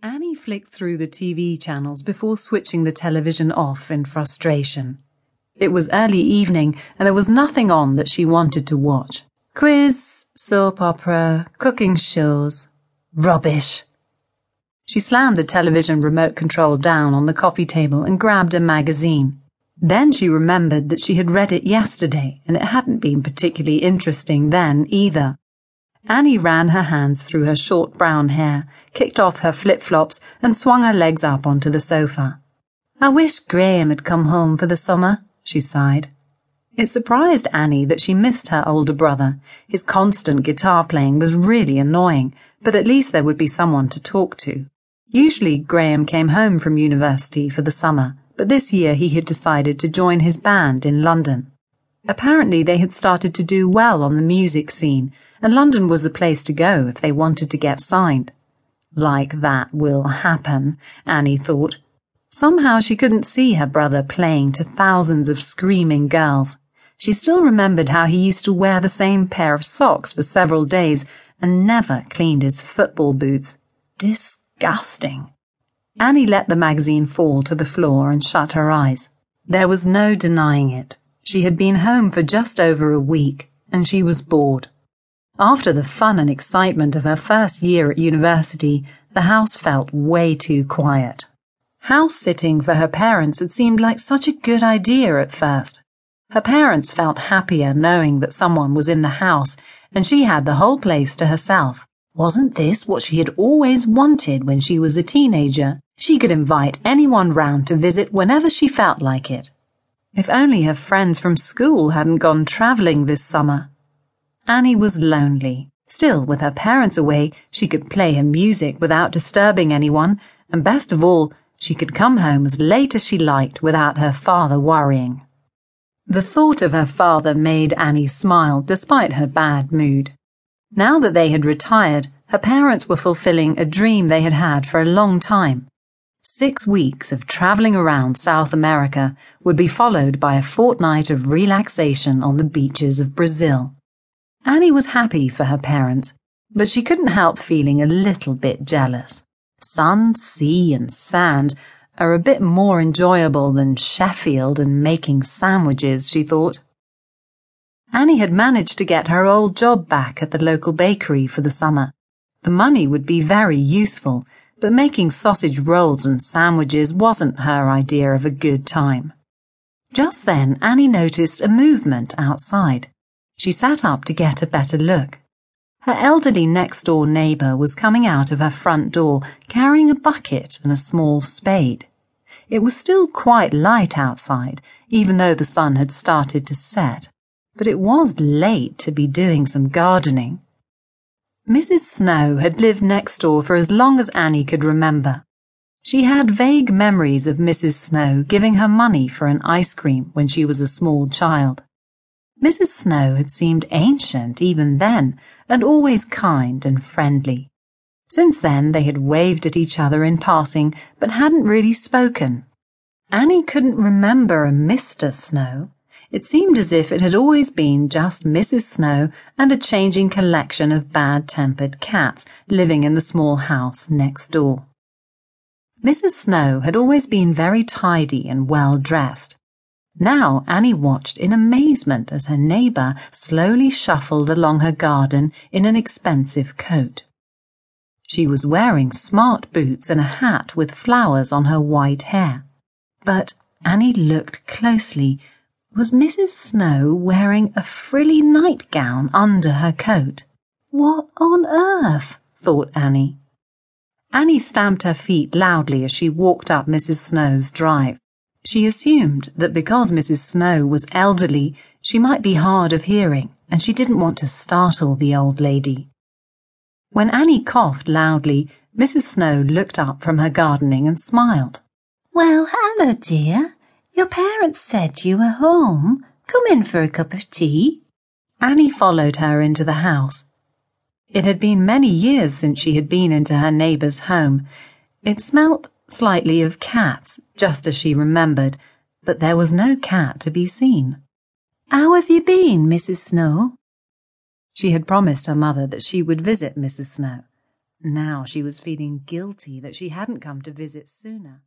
Annie flicked through the TV channels before switching the television off in frustration. It was early evening, and there was nothing on that she wanted to watch. Quiz, soap opera, cooking shows. Rubbish. She slammed the television remote control down on the coffee table and grabbed a magazine. Then she remembered that she had read it yesterday, and it hadn't been particularly interesting then either. Annie ran her hands through her short brown hair, kicked off her flip flops, and swung her legs up onto the sofa. I wish Graham had come home for the summer, she sighed. It surprised Annie that she missed her older brother. His constant guitar playing was really annoying, but at least there would be someone to talk to. Usually, Graham came home from university for the summer, but this year he had decided to join his band in London. Apparently, they had started to do well on the music scene, and London was the place to go if they wanted to get signed. Like that will happen, Annie thought. Somehow she couldn't see her brother playing to thousands of screaming girls. She still remembered how he used to wear the same pair of socks for several days and never cleaned his football boots. Disgusting. Annie let the magazine fall to the floor and shut her eyes. There was no denying it. She had been home for just over a week, and she was bored. After the fun and excitement of her first year at university, the house felt way too quiet. House sitting for her parents had seemed like such a good idea at first. Her parents felt happier knowing that someone was in the house, and she had the whole place to herself. Wasn't this what she had always wanted when she was a teenager? She could invite anyone round to visit whenever she felt like it. If only her friends from school hadn't gone travelling this summer. Annie was lonely. Still, with her parents away, she could play her music without disturbing anyone, and best of all, she could come home as late as she liked without her father worrying. The thought of her father made Annie smile despite her bad mood. Now that they had retired, her parents were fulfilling a dream they had had for a long time. Six weeks of travelling around South America would be followed by a fortnight of relaxation on the beaches of Brazil. Annie was happy for her parents, but she couldn't help feeling a little bit jealous. Sun, sea, and sand are a bit more enjoyable than Sheffield and making sandwiches, she thought. Annie had managed to get her old job back at the local bakery for the summer. The money would be very useful but making sausage rolls and sandwiches wasn't her idea of a good time. Just then, Annie noticed a movement outside. She sat up to get a better look. Her elderly next door neighbour was coming out of her front door carrying a bucket and a small spade. It was still quite light outside, even though the sun had started to set, but it was late to be doing some gardening. Mrs. Snow had lived next door for as long as Annie could remember. She had vague memories of Mrs. Snow giving her money for an ice cream when she was a small child. Mrs. Snow had seemed ancient even then, and always kind and friendly. Since then, they had waved at each other in passing, but hadn't really spoken. Annie couldn't remember a Mr. Snow. It seemed as if it had always been just Mrs. Snow and a changing collection of bad tempered cats living in the small house next door. Mrs. Snow had always been very tidy and well dressed. Now Annie watched in amazement as her neighbour slowly shuffled along her garden in an expensive coat. She was wearing smart boots and a hat with flowers on her white hair. But Annie looked closely was Mrs. Snow wearing a frilly nightgown under her coat? What on earth? thought Annie. Annie stamped her feet loudly as she walked up Mrs. Snow's drive. She assumed that because Mrs. Snow was elderly, she might be hard of hearing, and she didn't want to startle the old lady. When Annie coughed loudly, Mrs. Snow looked up from her gardening and smiled. Well, hello, dear. Your parents said you were home. Come in for a cup of tea. Annie followed her into the house. It had been many years since she had been into her neighbour's home. It smelt slightly of cats, just as she remembered, but there was no cat to be seen. How have you been, Mrs. Snow? She had promised her mother that she would visit Mrs. Snow. Now she was feeling guilty that she hadn't come to visit sooner.